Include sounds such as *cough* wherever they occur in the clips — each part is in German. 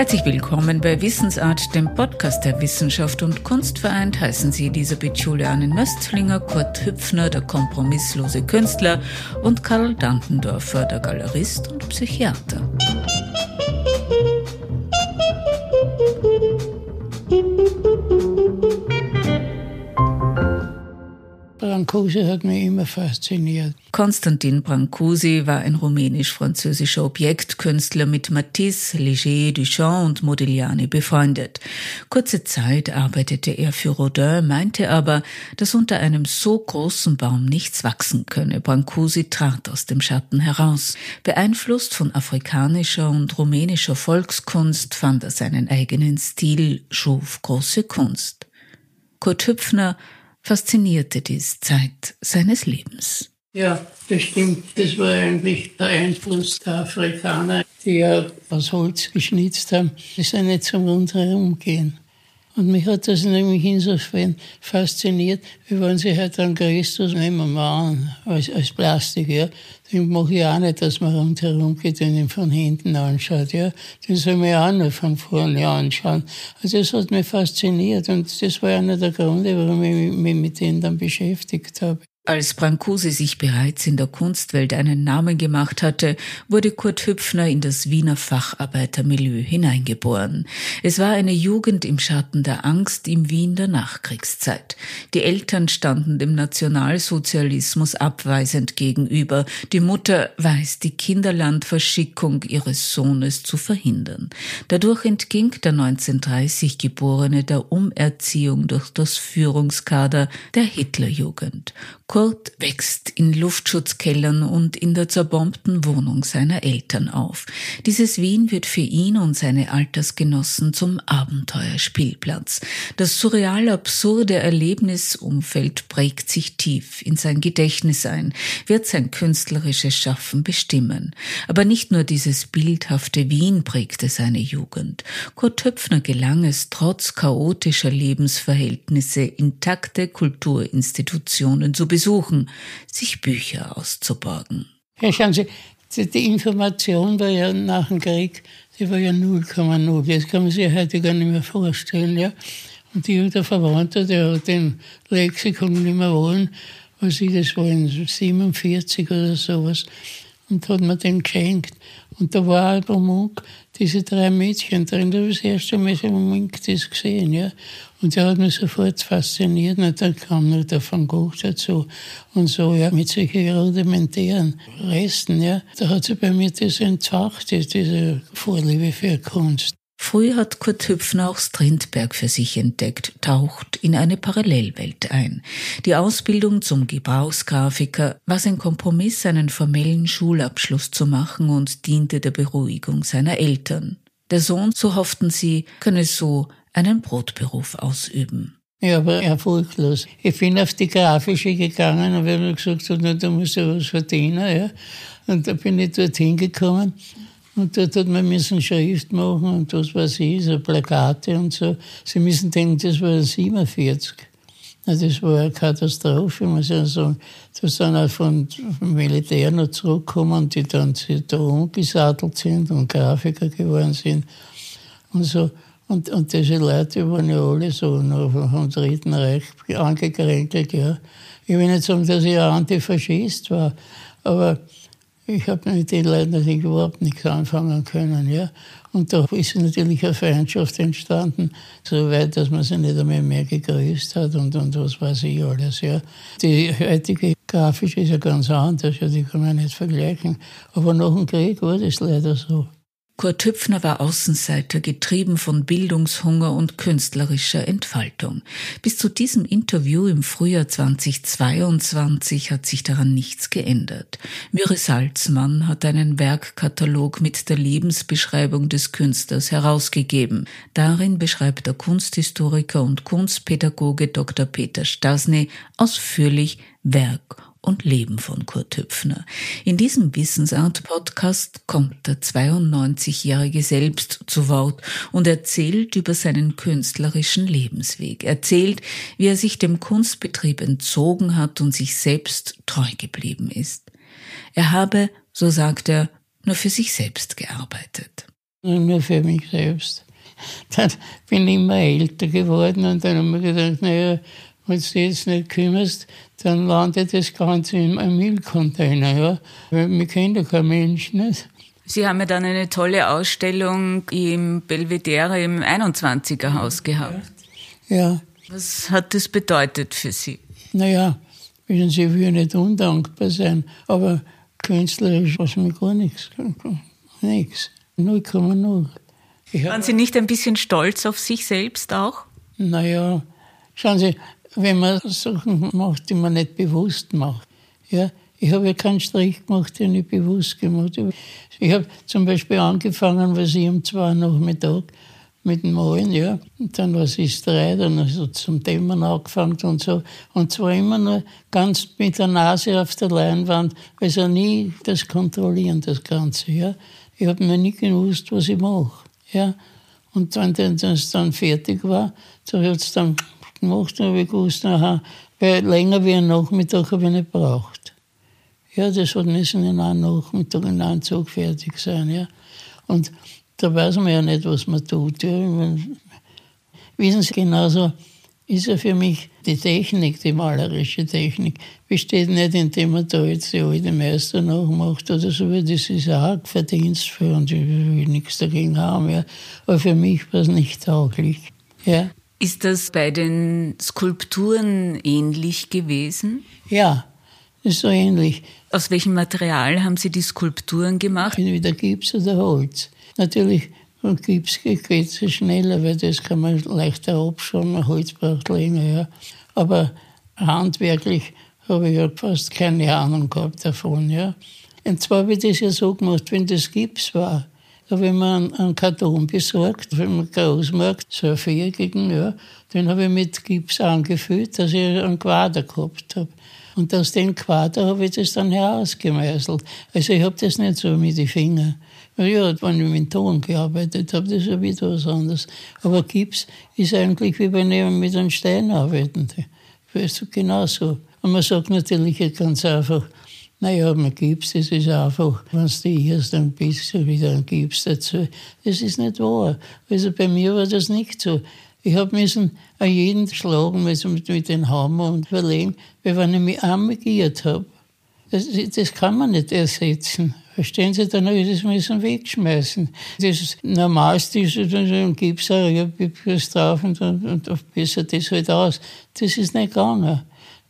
Herzlich willkommen bei Wissensart, dem Podcast der Wissenschaft und Kunst vereint. Heißen Sie Elisabeth Julianen Möstlinger, Kurt Hüpfner, der kompromisslose Künstler und Karl Dantendorfer, der Galerist und Psychiater. Brancusi hat mich immer fasziniert. Konstantin Brancusi war ein rumänisch-französischer Objektkünstler mit Matisse, Léger, Duchamp und Modigliani befreundet. Kurze Zeit arbeitete er für Rodin, meinte aber, dass unter einem so großen Baum nichts wachsen könne. Brancusi trat aus dem Schatten heraus. Beeinflusst von afrikanischer und rumänischer Volkskunst fand er seinen eigenen Stil, schuf große Kunst. Kurt Hüpfner faszinierte dies Zeit seines Lebens. Ja, das stimmt. Das war eigentlich der Einfluss der Afrikaner, die ja aus Holz geschnitzt haben. Die sind nicht zum Rundherum gehen. Und mich hat das nämlich insofern fasziniert, wie wenn Sie halt einen Christus nehmen an, als, als Plastik, ja. Den mache ich auch nicht, dass man rundherum geht und ihn von hinten anschaut, ja. Den soll man auch nur von vorne anschauen. Also das hat mich fasziniert und das war einer der Gründe, warum ich mich mit denen dann beschäftigt habe. Als Brancusi sich bereits in der Kunstwelt einen Namen gemacht hatte, wurde Kurt Hüpfner in das Wiener Facharbeitermilieu hineingeboren. Es war eine Jugend im Schatten der Angst im Wien der Nachkriegszeit. Die Eltern standen dem Nationalsozialismus abweisend gegenüber. Die Mutter weiß die Kinderlandverschickung ihres Sohnes zu verhindern. Dadurch entging der 1930 Geborene der Umerziehung durch das Führungskader der Hitlerjugend. Kurt wächst in Luftschutzkellern und in der zerbombten Wohnung seiner Eltern auf. Dieses Wien wird für ihn und seine Altersgenossen zum Abenteuerspielplatz. Das surreal absurde Erlebnisumfeld prägt sich tief in sein Gedächtnis ein, wird sein künstlerisches Schaffen bestimmen. Aber nicht nur dieses bildhafte Wien prägte seine Jugend. Kurt Höpfner gelang es, trotz chaotischer Lebensverhältnisse intakte Kulturinstitutionen zu besuchen, sich Bücher auszuborgen. Ja, schauen Sie, die Information war ja nach dem Krieg, die war ja 0,0. Das kann man sich heute gar nicht mehr vorstellen. Ja? Und die der Verwandte, der hat den Lexikon nicht mehr wollen, was ich, das war in 47 oder sowas, und hat mir den geschenkt. Und da war auch beim Munk diese drei Mädchen drin. Da habe ich das erste Mal so im Munk das gesehen. Ja? Und der hat mich sofort fasziniert. Und dann kam noch der Van Gogh dazu. Und so, ja, mit solchen rudimentären Resten, ja. Da hat sich bei mir das entfacht, diese Vorliebe für Kunst. Früh hat Kurt Hüpfner auch Strindberg für sich entdeckt, taucht in eine Parallelwelt ein. Die Ausbildung zum Gebrauchsgrafiker war sein Kompromiss, einen formellen Schulabschluss zu machen und diente der Beruhigung seiner Eltern. Der Sohn, so hofften sie, könne so einen Brotberuf ausüben. Ja, aber erfolglos. Ich bin auf die Grafische gegangen und habe gesagt, na, da muss ja was verdienen. Ja. Und da bin ich dorthin gekommen und dort hat man müssen Schrift machen und was weiß ich, so Plakate und so. Sie müssen denken, das war 47. Das war eine Katastrophe, muss ich sagen. Da sind auch von, vom Militär noch zurückgekommen, die dann da umgesattelt sind und Grafiker geworden sind und so. Und, und diese Leute waren ja alle so noch vom Dritten Reich angekränkelt, ja. Ich will nicht sagen, dass ich ein Antifaschist war, aber ich habe mit den Leuten natürlich überhaupt nichts anfangen können, ja. Und da ist natürlich eine Feindschaft entstanden, so weit, dass man sich nicht einmal mehr gegrüßt hat und, und was weiß ich alles, ja. Die heutige Grafische ist ja ganz anders, ja, die kann man nicht vergleichen. Aber nach dem Krieg war das leider so. Kurt Hüpfner war Außenseiter, getrieben von Bildungshunger und künstlerischer Entfaltung. Bis zu diesem Interview im Frühjahr 2022 hat sich daran nichts geändert. Mürre Salzmann hat einen Werkkatalog mit der Lebensbeschreibung des Künstlers herausgegeben. Darin beschreibt der Kunsthistoriker und Kunstpädagoge Dr. Peter Stasny ausführlich Werk und Leben von Kurt Hüpfner. In diesem Wissensart-Podcast kommt der 92-Jährige selbst zu Wort und erzählt über seinen künstlerischen Lebensweg, erzählt, wie er sich dem Kunstbetrieb entzogen hat und sich selbst treu geblieben ist. Er habe, so sagt er, nur für sich selbst gearbeitet. Nur für mich selbst. *laughs* Dann bin ich immer älter geworden und dann haben wir gedacht, naja, wenn du dich jetzt nicht kümmerst, dann landet das Ganze in einem Müllcontainer. Ja? Weil wir kennen ja kein Mensch nicht. Sie haben ja dann eine tolle Ausstellung im Belvedere im 21er Haus gehabt. Ja. Was hat das bedeutet für Sie? Naja, wissen Sie, ich will nicht undankbar sein, aber künstlerisch was mir gar nichts. Nichts. 0,0. Waren Sie nicht ein bisschen stolz auf sich selbst auch? Naja, schauen Sie, wenn man Sachen macht, die man nicht bewusst macht. Ja, ich habe ja keinen Strich gemacht, den ich bewusst gemacht habe. Ich habe zum Beispiel angefangen, was ich um zwei Nachmittag mit dem Malen, ja. Und dann was ist drei, dann also zum Dämmern angefangen und so. Und zwar immer nur ganz mit der Nase auf der Leinwand, also nie das Kontrollieren, das Ganze, ja. Ich habe mir nie gewusst, was ich mache, ja. Und wenn das dann fertig war, so hat es dann gemacht, habe ich gewusst, aha, weil länger wie ein Nachmittag habe ich nicht braucht. Ja, das hat müssen in einem Nachmittag in einem Zug fertig sein, ja. Und da weiß man ja nicht, was man tut. Ja. Wissen Sie, genauso ist ja für mich die Technik, die malerische Technik, besteht nicht, indem man da jetzt die alte Meister nachmacht oder so, das ist auch Verdienst für uns, ich will nichts dagegen haben, ja. aber für mich war es nicht tauglich. Ja. Ist das bei den Skulpturen ähnlich gewesen? Ja, ist so ähnlich. Aus welchem Material haben Sie die Skulpturen gemacht? Entweder Gips oder Holz. Natürlich, Gips geht es schneller, weil das kann man leichter abschauen, Holz braucht länger, ja. Aber handwerklich habe ich ja fast keine Ahnung gehabt davon, ja. Und zwar habe ich das ja so gemacht, wenn das Gips war, habe ich mir einen, Karton besorgt, vom Großmarkt, so einen viereckigen, ja. Den habe ich mit Gips angefüllt, dass ich einen Quader gehabt habe. Und aus dem Quader habe ich das dann herausgemeißelt. Also ich habe das nicht so mit den Fingern. Ja, wenn ich mit Ton gearbeitet habe, das ist ja wieder was anderes. Aber Gips ist eigentlich wie wenn ich mit einem Stein arbeiten. Weißt du, genauso. Und man sagt natürlich ganz einfach, naja, man Gips, das ist einfach, wenn du die erst ein bisschen wieder ein Gips dazu. Das ist nicht wahr. Also bei mir war das nicht so. Ich habe müssen an jeden schlagen müssen mit, mit dem Hammer und überlegen, weil wenn ich mich geirrt habe, das, das kann man nicht ersetzen. Verstehen Sie, dann ich das müssen wegschmeißen. Das Normalste ist, dann gibt's auch, ich habe drauf und, und, und besser das halt aus. Das ist nicht gegangen.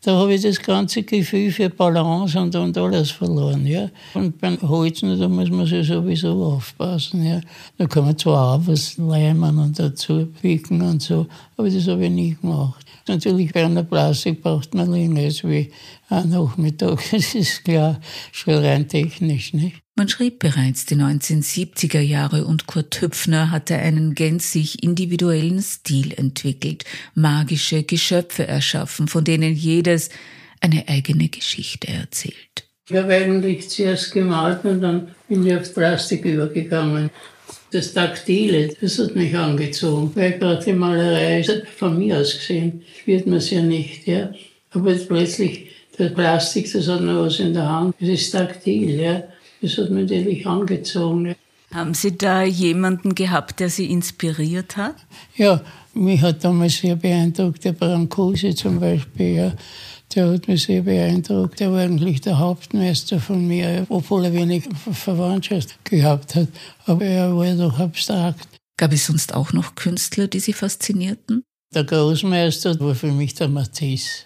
Da habe ich das ganze Gefühl für Balance und, und alles verloren. Ja. Und beim Holzen, da muss man sich sowieso aufpassen. Ja. Da kann man zwar auch was leimen und dazu picken und so, aber das habe ich nie gemacht. Natürlich bei einer Plastik braucht man länger als wie ein Nachmittag. *laughs* Das ist klar, schon rein technisch. Nicht? Man schrieb bereits die 1970er Jahre und Kurt Hüpfner hatte einen gänzlich individuellen Stil entwickelt, magische Geschöpfe erschaffen, von denen jedes eine eigene Geschichte erzählt. Ich habe eigentlich zuerst gemalt und dann bin ich auf Plastik übergegangen. Das Taktile, das hat mich angezogen, weil gerade die Malerei von mir aus gesehen, spürt man es ja nicht, ja. Aber plötzlich, das Plastik, das hat noch was in der Hand, das ist taktil, ja. Das hat mich natürlich angezogen. Haben Sie da jemanden gehabt, der Sie inspiriert hat? Ja, mich hat damals sehr beeindruckt, der Brancusi zum Beispiel. Ja. Der hat mich sehr beeindruckt. Der war eigentlich der Hauptmeister von mir, obwohl er wenig Verwandtschaft gehabt hat. Aber er war doch abstrakt. Gab es sonst auch noch Künstler, die Sie faszinierten? Der Großmeister war für mich der Matisse.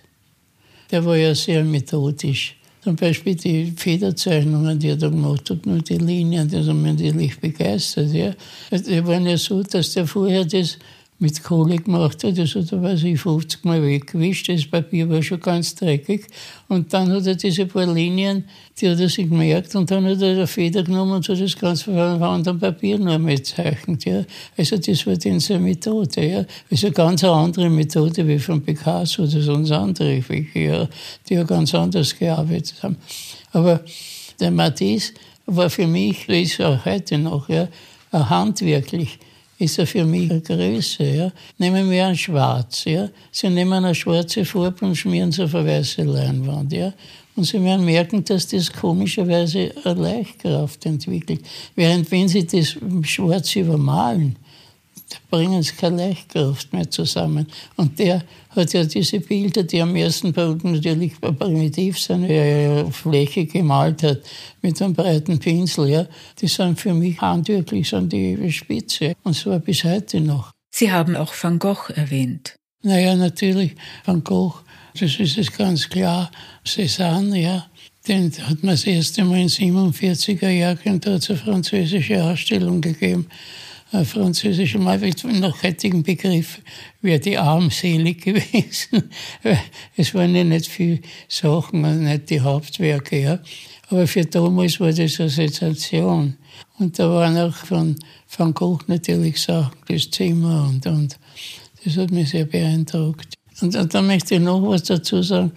Der war ja sehr methodisch. Zum Beispiel die Federzeichnungen, die er da gemacht hat, nur die Linien, die haben mich natürlich begeistert. Ja. Die waren ja so, dass der vorher das mit Kohle gemacht hat. Das hat er, weiß ich, 50 Mal weggewischt. Das Papier war schon ganz dreckig. Und dann hat er diese paar Linien, die hat er sich gemerkt, und dann hat er eine Feder genommen und hat das Ganze auf anderen Papier nur gezeichnet. Ja. Also das war dann seine Methode. Ja. Also eine ganz andere Methode wie von Picasso oder sonst andere, ja, die ja ganz anders gearbeitet haben. Aber der Matisse war für mich, ist auch heute noch, ja, handwerklich ist er für mich eine Größe. Ja. Nehmen wir ein Schwarz. Ja. Sie nehmen eine schwarze Farbe und schmieren sie auf eine weiße Leinwand. Ja. Und Sie werden merken, dass das komischerweise eine Leichtkraft entwickelt. Während wenn Sie das schwarz übermalen, bringen sie keine Leichtkraft mehr zusammen. Und der hat ja diese Bilder, die am ersten Punkt natürlich primitiv sind, wie er ja Fläche gemalt hat, mit einem breiten Pinsel, ja, die sind für mich handwerklich, sind die Spitze. Und zwar bis heute noch. Sie haben auch Van Gogh erwähnt. Naja, natürlich, Van Gogh, das ist es ganz klar. Cézanne, ja, den hat man das erste Mal in 47er Jahren, da hat es eine französische Ausstellung gegeben französische Mal nach heutigen Begriff wäre die armselig gewesen. *laughs* es waren ja nicht viele Sachen und nicht die Hauptwerke. Ja. Aber für damals war das eine Sensation. Und da waren auch von Van Gogh natürlich Sachen, das Zimmer und, und das hat mich sehr beeindruckt. Und, und dann möchte ich noch was dazu sagen.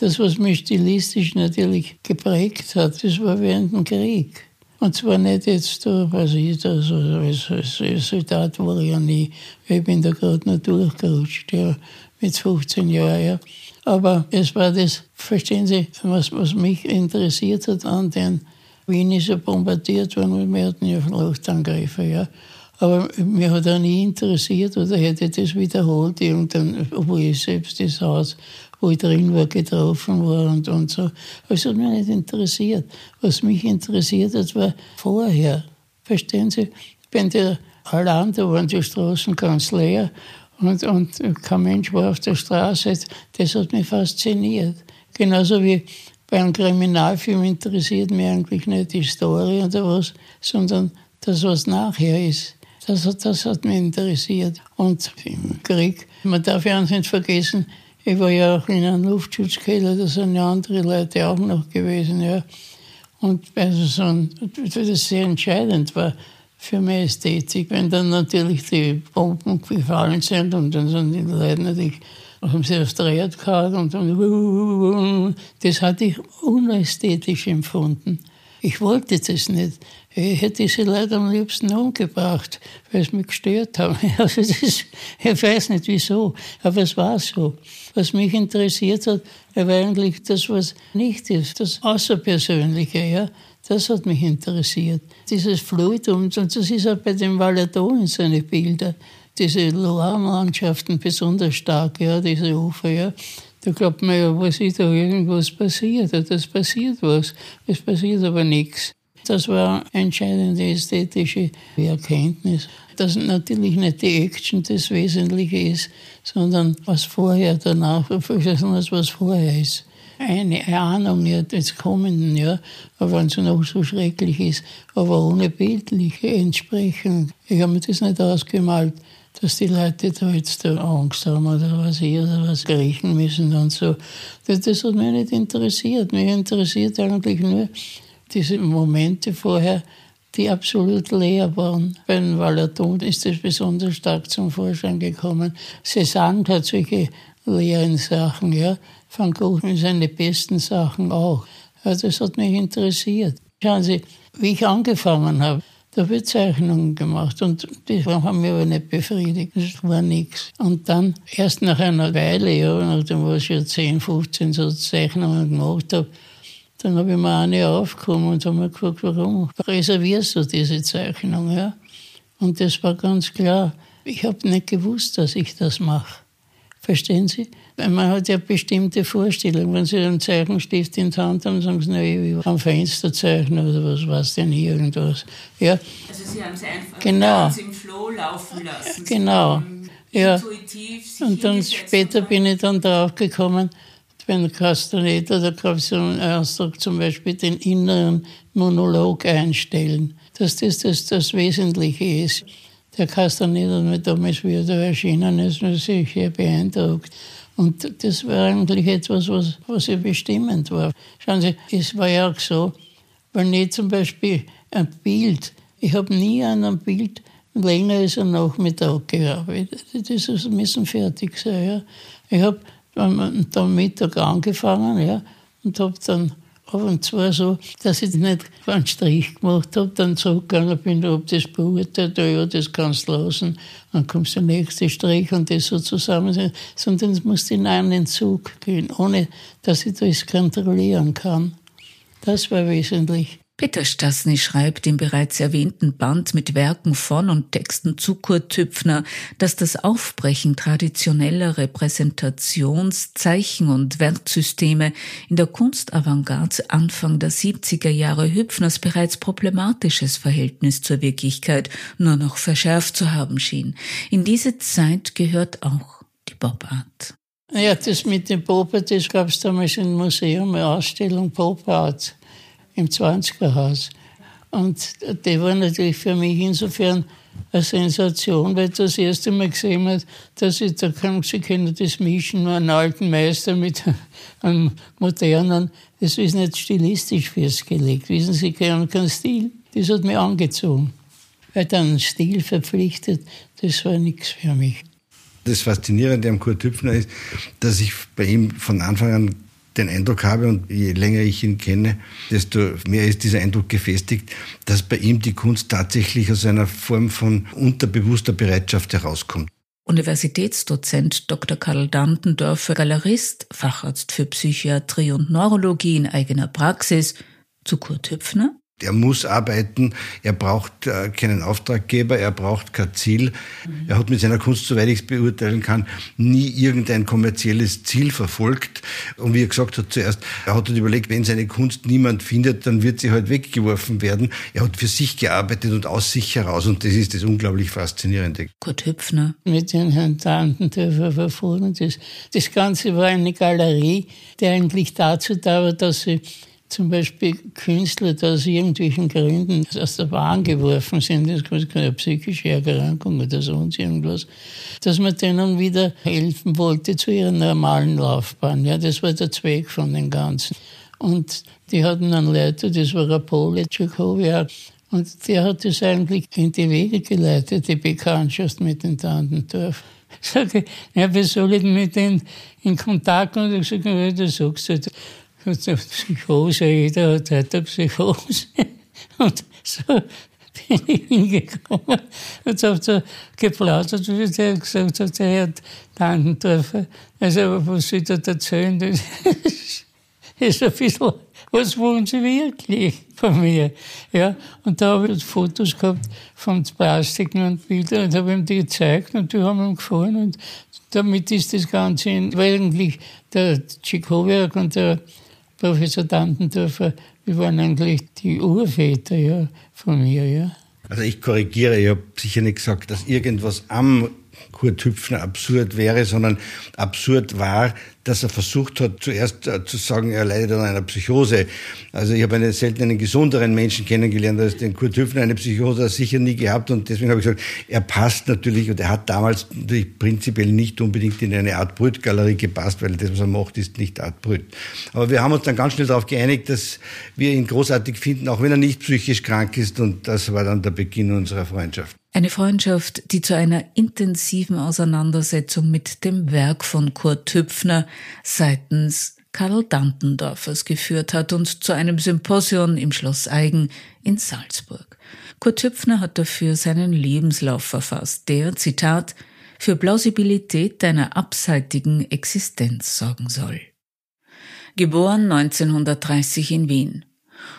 Das, was mich stilistisch natürlich geprägt hat, das war während dem Krieg. Und zwar nicht jetzt, da, was ich da, so, als, als Soldat war ich ja nie. Ich bin da gerade noch durchgerutscht, ja, mit 15 Jahren, ja. Aber es war das, verstehen Sie, was, was mich interessiert hat an den, Wien ist ja bombardiert worden, wir hatten ja Luftangriffe, ja. Aber mir hat auch nie interessiert oder hätte das wiederholt, irgendwann, obwohl ich selbst das Haus wo ich drin war, getroffen war und, und so. Aber es hat mich nicht interessiert. Was mich interessiert hat, war vorher. Verstehen Sie? Wenn der allein, da waren die Straßen ganz leer und, und kein Mensch war auf der Straße, das hat mich fasziniert. Genauso wie bei einem Kriminalfilm interessiert mich eigentlich nicht die Story oder was, sondern das, was nachher ist. Das, das hat mich interessiert. Und im Krieg, man darf ja nicht vergessen, ich war ja auch in einem Luftschutzkeller, da sind ja andere Leute auch noch gewesen. Ja. Und also so ein, das sehr entscheidend war für meine Ästhetik, wenn dann natürlich die Bomben gefallen sind und dann sind die Leute natürlich haben sie aufs Dreht gehauen und dann, das hatte ich unästhetisch empfunden. Ich wollte das nicht. Ich hätte diese Leute am liebsten umgebracht, weil sie mich gestört haben. *laughs* Also das, ich weiß nicht wieso, aber es war so. Was mich interessiert hat, war eigentlich das, was nicht ist, das Außerpersönliche. Ja? Das hat mich interessiert. Dieses Fluidum, und das ist auch bei dem Valadon in seine Bilder, diese Loire-Landschaften besonders stark, ja, diese Ufer. Ja? Da glaubt man ja, was ist da irgendwas passiert? Das passiert was. Es passiert aber nichts. Das war entscheidende ästhetische Erkenntnis, dass natürlich nicht die Action das Wesentliche ist, sondern was vorher, danach, was vorher ist. Eine Ahnung ja, des Kommenden, ja, wenn es noch so schrecklich ist, aber ohne bildliche Entsprechung. Ich habe mir das nicht ausgemalt dass die Leute da jetzt da Angst haben oder was ich oder was riechen müssen und so. Das, das hat mich nicht interessiert. Mich interessiert eigentlich nur diese Momente vorher, die absolut leer waren. Bei Valaton ist das besonders stark zum Vorschein gekommen. Cézanne hat solche leeren Sachen, ja. Van Gogh seine besten Sachen auch. Also das hat mich interessiert. Schauen Sie, wie ich angefangen habe, da wird Zeichnungen gemacht und die haben mich aber nicht befriedigt. Das war nichts. Und dann, erst nach einer Weile, ja, nachdem ich schon 10, 15 so Zeichnungen gemacht habe, dann habe ich mir eine aufgekommen und habe mir gefragt, warum reservierst du diese Zeichnung? Ja? Und das war ganz klar. Ich habe nicht gewusst, dass ich das mache. Verstehen Sie? Man hat ja bestimmte Vorstellungen. Wenn Sie einen Zeichenstift in der Hand haben, sagen Sie, na, ich will am Fenster zeichnen oder was weiß denn irgendwas. Ja. Also Sie haben es einfach genau. ganz im Flow laufen lassen. Genau. Ja. Und dann später bin ich dann drauf gekommen, wenn Castaneda, da gab so einen Ausdruck, zum Beispiel den inneren Monolog einstellen, dass das das, das Wesentliche ist. Der Castaneda, damals, wie er da erschienen ist, war sich sehr beeindruckt. Und das war eigentlich etwas, was, was ja bestimmend war. Schauen Sie, es war ja auch so, wenn ich zum Beispiel ein Bild, ich habe nie an einem Bild länger als ein Nachmittag gearbeitet. Das müssen fertig sein. Ja. Ich habe am Mittag angefangen ja, und habe dann ab und zu so, dass ich nicht einen Strich gemacht habe, dann zurückgegangen bin, ob das beurteilt, ja, das kannst du lassen, dann kommt der nächste Strich und das so zusammen, sondern es muss in einen Zug gehen, ohne dass ich das kontrollieren kann. Das war wesentlich. Peter Stasny schreibt im bereits erwähnten Band mit Werken von und Texten zu Kurt Tüpfner, dass das Aufbrechen traditioneller Repräsentations-, Zeichen- und Wertsysteme in der Kunstavantgarde Anfang der 70er Jahre Hüpfners bereits problematisches Verhältnis zur Wirklichkeit nur noch verschärft zu haben schien. In diese Zeit gehört auch die Bobart. Ja, das mit dem Pop Art, das gab es damals im Museum, eine Ausstellung Pop Art im 20er Haus. Und die war natürlich für mich insofern eine Sensation, weil ich das erste Mal gesehen habe, dass ich, da kann, Sie können das mischen, nur einen alten Meister mit *laughs* einem modernen. Das ist nicht stilistisch festgelegt. Wissen Sie, kein, kein Stil. Das hat mich angezogen. Weil dann Stil verpflichtet, das war nichts für mich. Das Faszinierende am Kurt Hüpfner ist, dass ich bei ihm von Anfang an den Eindruck habe, und je länger ich ihn kenne, desto mehr ist dieser Eindruck gefestigt, dass bei ihm die Kunst tatsächlich aus einer Form von unterbewusster Bereitschaft herauskommt. Universitätsdozent Dr. Karl Dantendorfer, Galerist, Facharzt für Psychiatrie und Neurologie in eigener Praxis, zu Kurt Hüpfner er muss arbeiten, er braucht äh, keinen Auftraggeber, er braucht kein Ziel. Mhm. Er hat mit seiner Kunst, soweit ich es beurteilen kann, nie irgendein kommerzielles Ziel verfolgt. Und wie er gesagt hat zuerst, er hat halt überlegt, wenn seine Kunst niemand findet, dann wird sie halt weggeworfen werden. Er hat für sich gearbeitet und aus sich heraus und das ist das unglaublich Faszinierende. Kurt Hüpfner. Mit den Herrn Tantendörfer verfahren. Das, das Ganze war eine Galerie, die eigentlich dazu da war, dass sie zum Beispiel Künstler, die aus irgendwelchen Gründen aus der Bahn geworfen sind, das ist keine psychische Erkrankung oder sonst irgendwas, dass man denen wieder helfen wollte zu ihrer normalen Laufbahn. Ja, das war der Zweck von den Ganzen. Und die hatten einen Leiter, das war ein Pole, Tschechowiak, und der hat das eigentlich in die Wege geleitet, die Bekanntschaft mit den Tantendorf. *laughs* Sage, ja, soll ich mit denen in Kontakt? Und ich sage, ja, das sagst du eine Psychose, jeder hat heute eine Psychose. *laughs* Und so bin ich hingekommen und habe so geplaudert und der gesagt, hat, der Herr Tandendorfer, also was Sie da erzählen, das *laughs* ist ein bisschen, was wollen Sie wirklich von mir? Ja, und da habe ich Fotos gehabt von Plastiken und Bildern und habe ihm die gezeigt und die haben ihm gefallen und damit ist das Ganze, in, eigentlich der Tschikowiak und der Professor Dantendorfer, wir waren eigentlich die Urväter ja, von mir. Ja. Also ich korrigiere, ich habe sicher nicht gesagt, dass irgendwas am Kurt Hüpfner absurd wäre, sondern absurd war, dass er versucht hat, zuerst äh, zu sagen, er leidet an einer Psychose. Also ich habe einen selten einen gesunderen Menschen kennengelernt als den Kurt Hüpfner. Eine Psychose hat er sicher nie gehabt und deswegen habe ich gesagt, er passt natürlich und er hat damals natürlich prinzipiell nicht unbedingt in eine Art Brütgalerie gepasst, weil das, was er macht, ist nicht Art Brüt. Aber wir haben uns dann ganz schnell darauf geeinigt, dass wir ihn großartig finden, auch wenn er nicht psychisch krank ist und das war dann der Beginn unserer Freundschaft. Eine Freundschaft, die zu einer intensiven Auseinandersetzung mit dem Werk von Kurt Hüpfner seitens Karl Dantendorfers geführt hat und zu einem Symposion im Schloss Eigen in Salzburg. Kurt Hüpfner hat dafür seinen Lebenslauf verfasst, der, Zitat, für Plausibilität deiner abseitigen Existenz sorgen soll. Geboren 1930 in Wien.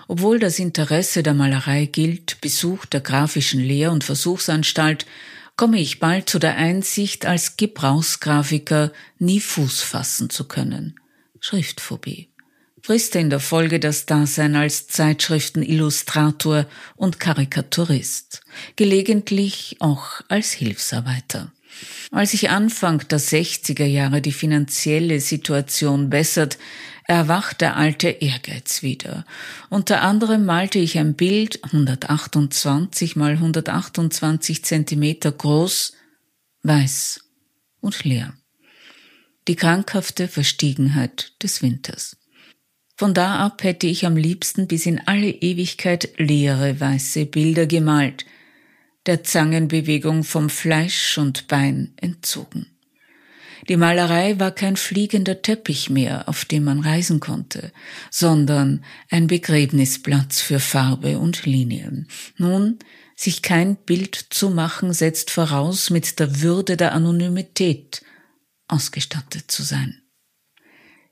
Obwohl das Interesse der Malerei gilt, Besuch der grafischen Lehr- und Versuchsanstalt, komme ich bald zu der Einsicht, als Gebrauchsgrafiker nie Fuß fassen zu können. Schriftphobie. Frisste in der Folge das Dasein als Zeitschriftenillustrator und Karikaturist, gelegentlich auch als Hilfsarbeiter. Als sich Anfang der 60er Jahre die finanzielle Situation bessert, erwacht der alte Ehrgeiz wieder. Unter anderem malte ich ein Bild 128 mal 128 Zentimeter groß, weiß und leer. Die krankhafte Verstiegenheit des Winters. Von da ab hätte ich am liebsten bis in alle Ewigkeit leere weiße Bilder gemalt, der Zangenbewegung vom Fleisch und Bein entzogen. Die Malerei war kein fliegender Teppich mehr, auf dem man reisen konnte, sondern ein Begräbnisplatz für Farbe und Linien. Nun, sich kein Bild zu machen, setzt voraus, mit der Würde der Anonymität ausgestattet zu sein.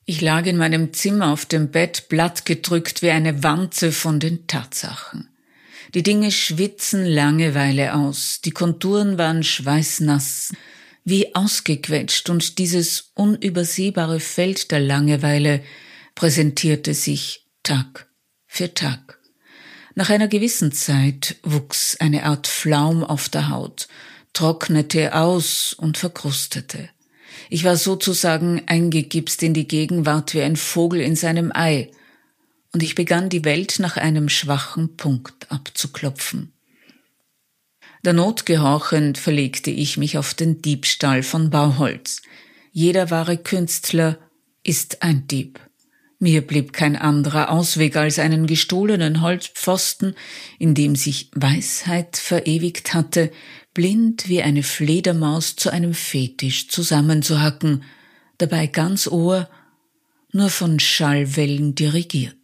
Ich lag in meinem Zimmer auf dem Bett, blattgedrückt wie eine Wanze von den Tatsachen. Die Dinge schwitzen Langeweile aus, die Konturen waren schweißnass, wie ausgequetscht, und dieses unübersehbare Feld der Langeweile präsentierte sich Tag für Tag. Nach einer gewissen Zeit wuchs eine Art Flaum auf der Haut, trocknete aus und verkrustete. Ich war sozusagen eingegipst in die Gegenwart wie ein Vogel in seinem Ei, und ich begann die Welt nach einem schwachen Punkt abzuklopfen. Der Not gehorchend verlegte ich mich auf den Diebstahl von Bauholz. Jeder wahre Künstler ist ein Dieb. Mir blieb kein anderer Ausweg als einen gestohlenen Holzpfosten, in dem sich Weisheit verewigt hatte, blind wie eine Fledermaus zu einem Fetisch zusammenzuhacken, dabei ganz Ohr, nur von Schallwellen dirigiert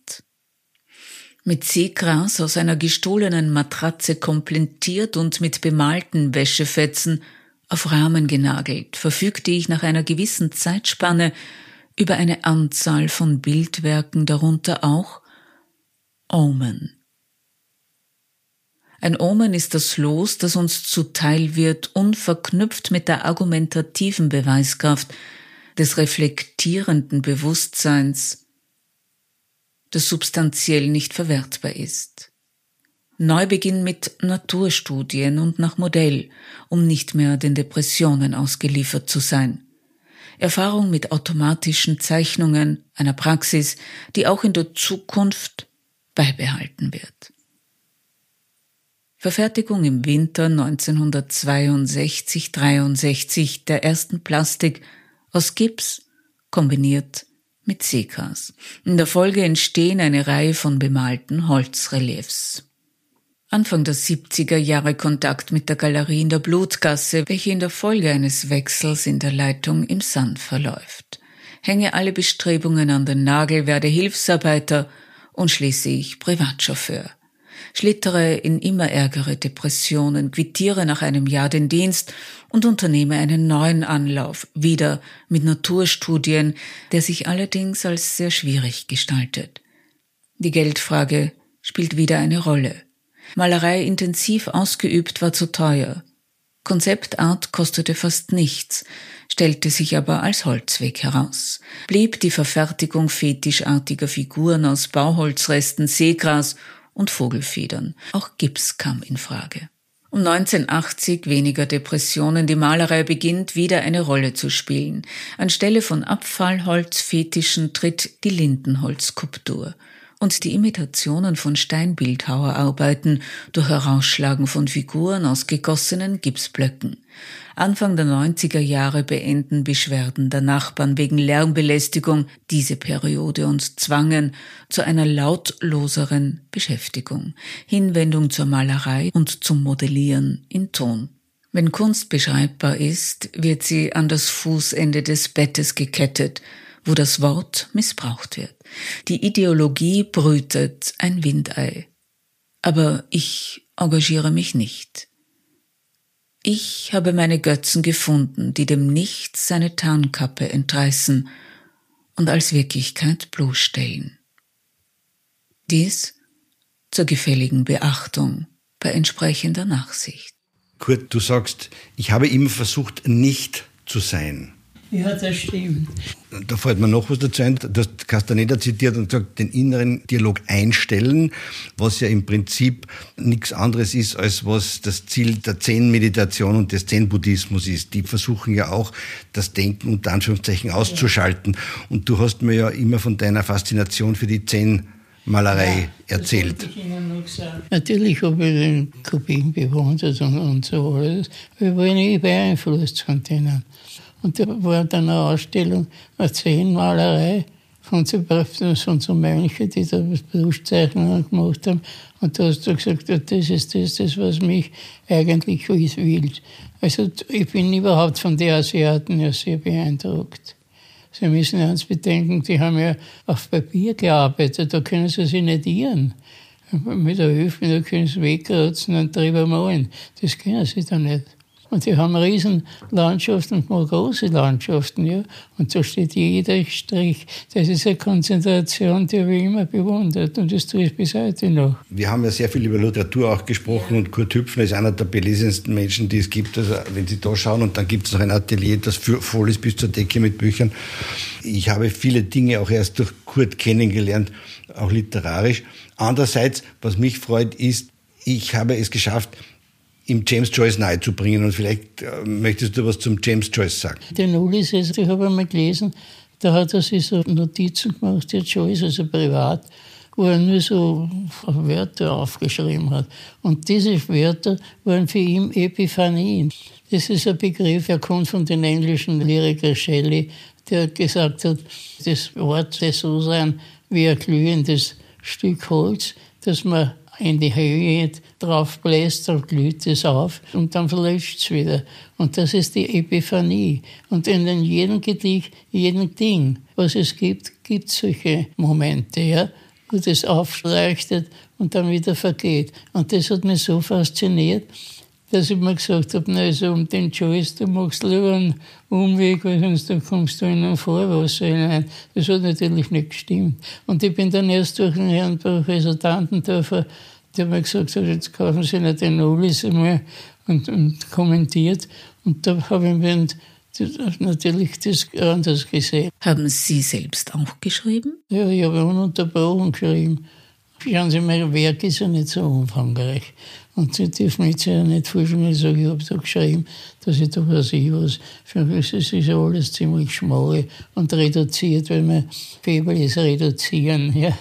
mit Seegras aus einer gestohlenen Matratze komplettiert und mit bemalten Wäschefetzen auf Rahmen genagelt, verfügte ich nach einer gewissen Zeitspanne über eine Anzahl von Bildwerken, darunter auch Omen. Ein Omen ist das Los, das uns zuteil wird, unverknüpft mit der argumentativen Beweiskraft des reflektierenden Bewusstseins das substanziell nicht verwertbar ist. Neubeginn mit Naturstudien und nach Modell, um nicht mehr den Depressionen ausgeliefert zu sein. Erfahrung mit automatischen Zeichnungen einer Praxis, die auch in der Zukunft beibehalten wird. Verfertigung im Winter 1962-63 der ersten Plastik aus Gips kombiniert mit Seekas. In der Folge entstehen eine Reihe von bemalten Holzreliefs. Anfang der 70er Jahre Kontakt mit der Galerie in der Blutgasse, welche in der Folge eines Wechsels in der Leitung im Sand verläuft. Hänge alle Bestrebungen an den Nagel, werde Hilfsarbeiter und schließlich Privatchauffeur schlittere in immer ärgere Depressionen, quittiere nach einem Jahr den Dienst und unternehme einen neuen Anlauf, wieder mit Naturstudien, der sich allerdings als sehr schwierig gestaltet. Die Geldfrage spielt wieder eine Rolle. Malerei intensiv ausgeübt war zu teuer. Konzeptart kostete fast nichts, stellte sich aber als Holzweg heraus. Blieb die Verfertigung fetischartiger Figuren aus Bauholzresten, Seegras und Vogelfedern. Auch Gips kam in Frage. Um 1980 weniger Depressionen, die Malerei beginnt wieder eine Rolle zu spielen. Anstelle von Abfallholzfetischen tritt die Lindenholzskulptur und die Imitationen von Steinbildhauerarbeiten durch Herausschlagen von Figuren aus gegossenen Gipsblöcken. Anfang der 90er Jahre beenden Beschwerden der Nachbarn wegen Lärmbelästigung diese Periode und zwangen zu einer lautloseren Beschäftigung, Hinwendung zur Malerei und zum Modellieren in Ton. Wenn Kunst beschreibbar ist, wird sie an das Fußende des Bettes gekettet, wo das Wort missbraucht wird. Die Ideologie brütet ein Windei. Aber ich engagiere mich nicht. Ich habe meine Götzen gefunden, die dem Nichts seine Tarnkappe entreißen und als Wirklichkeit bloßstellen. Dies zur gefälligen Beachtung bei entsprechender Nachsicht. Kurt, du sagst, ich habe immer versucht, nicht zu sein. Ja, das stimmt. Da fällt mir noch was dazu ein. Du hast Castaneda zitiert und gesagt, den inneren Dialog einstellen, was ja im Prinzip nichts anderes ist, als was das Ziel der Zen-Meditation und des Zen-Buddhismus ist. Die versuchen ja auch, das Denken unter Anführungszeichen auszuschalten. Und du hast mir ja immer von deiner Faszination für die Zen Malerei ja, erzählt. Natürlich habe ich den Kubin bewundert und, und so alles. Wir waren nie beeinflusst von denen. Und da war dann eine Ausstellung, eine Zehnmalerei von so, von so Mönchen, die da Brustzeichnungen gemacht haben. Und da hast du gesagt, das ist das, das was mich eigentlich will. Also ich bin überhaupt von den Asiaten ja sehr beeindruckt. Sie müssen eins bedenken, die haben ja auf Papier gearbeitet, da können sie sich nicht irren. Mit der Hilfe, da können sie wegkratzen und drüber malen. Das können sie da nicht. Und die haben riesen Landschaften, mal große Landschaften, ja. Und da steht jeder Strich. Das ist eine Konzentration, die habe ich immer bewundert. Und das tue ich bis heute noch. Wir haben ja sehr viel über Literatur auch gesprochen und Kurt Hüpfner ist einer der belesensten Menschen, die es gibt. Also, wenn Sie da schauen und dann gibt es noch ein Atelier, das voll ist bis zur Decke mit Büchern. Ich habe viele Dinge auch erst durch Kurt kennengelernt, auch literarisch. Andererseits, was mich freut, ist, ich habe es geschafft, ihm James Joyce nahezubringen. Und vielleicht äh, möchtest du was zum James Joyce sagen. Den Ulysses, ich habe einmal gelesen, da hat er sich so Notizen gemacht, der Joyce, also privat, wo er nur so Wörter aufgeschrieben hat. Und diese Wörter waren für ihn Epiphanien. Das ist ein Begriff, er kommt von den englischen Lyriker Shelley, der gesagt hat, das Wort soll so sein wie ein glühendes Stück Holz, das man in die Höhe drauf bläst, dann glüht es auf und dann verlöscht es wieder. Und das ist die Epiphanie. Und in jedem Gedicht, jedem Ding, was es gibt, gibt es solche Momente, ja, wo das aufleuchtet und dann wieder vergeht. Und das hat mich so fasziniert, dass ich mir gesagt habe, na, also um den Joyce, du machst lieber einen Umweg, weil sonst dann kommst du in ein Vorwasser hinein. Das hat natürlich nicht gestimmt. Und ich bin dann erst durch den Herrn Professor Tantendorfer, der mir gesagt hat, jetzt kaufen Sie nicht den Ulis einmal und, und kommentiert. Und da habe ich mir natürlich das anders gesehen. Haben Sie selbst auch geschrieben? Ja, ich habe ununterbrochen geschrieben. Schauen Sie, mein Werk ist ja nicht so umfangreich. Und sie dürfen jetzt ja nicht vorstellen, ich sage, ich habe da geschrieben, dass ich da was ich was. Mich ist ja alles ziemlich schmal und reduziert, weil mein Febel ist reduzieren, *laughs* ja.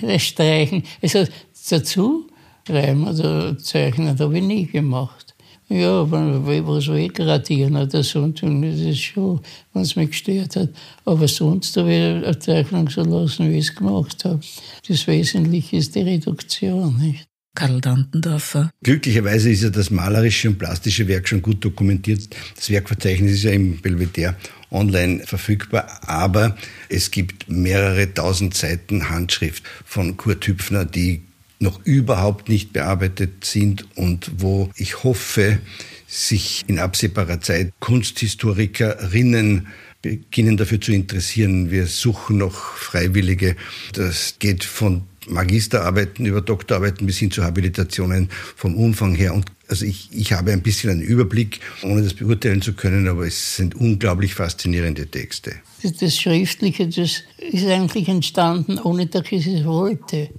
Das Streichen. Also dazu schreiben oder zeichnen, das habe ich nie gemacht. Ja, aber was will ich gradieren oder so, und das ist schon, wenn es mich gestört hat. Aber sonst habe ich eine Zeichnung so lassen, wie ich es gemacht habe. Das Wesentliche ist die Reduktion, nicht? Karl Dantendorfer. Glücklicherweise ist ja das malerische und plastische Werk schon gut dokumentiert. Das Werkverzeichnis ist ja im Belvedere online verfügbar, aber es gibt mehrere tausend Seiten Handschrift von Kurt Hüpfner, die noch überhaupt nicht bearbeitet sind und wo ich hoffe, sich in absehbarer Zeit Kunsthistorikerinnen beginnen dafür zu interessieren. Wir suchen noch Freiwillige. Das geht von Magisterarbeiten über Doktorarbeiten bis hin zu Habilitationen vom Umfang her. Und also ich, ich habe ein bisschen einen Überblick, ohne das beurteilen zu können, aber es sind unglaublich faszinierende Texte. Das Schriftliche, das ist eigentlich entstanden, ohne dass ich es wollte.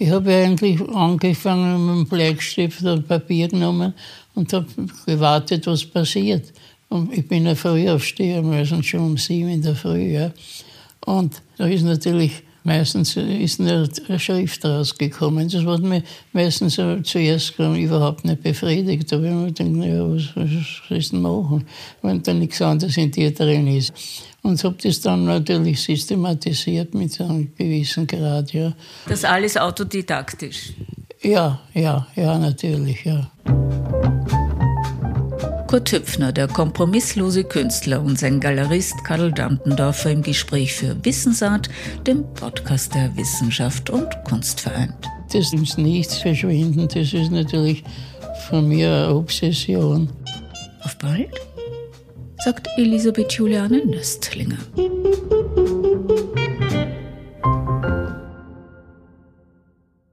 Ich habe eigentlich angefangen mit einem Bleistift und Papier genommen und habe gewartet, was passiert. Und ich bin ja früh aufstehen müssen, schon um sieben in der Früh. Ja. Und da ist natürlich meistens ist eine Schrift rausgekommen. Das hat mich meistens zuerst überhaupt nicht befriedigt. Da habe ich mir gedacht, naja, was, was ist denn machen, wenn da nichts anderes in dir drin ist. Und habe das dann natürlich systematisiert mit einem gewissen Grad, ja. Das alles autodidaktisch? Ja, ja, ja, natürlich, ja. Kurt Hüpfner, der kompromisslose Künstler und sein Galerist Karl Dantendorfer im Gespräch für Wissensart, dem Podcast der Wissenschaft und Kunst vereint. Das ist nichts verschwinden, das ist natürlich von mir eine Obsession. Auf bald, sagt Elisabeth Juliane Nöstlinger.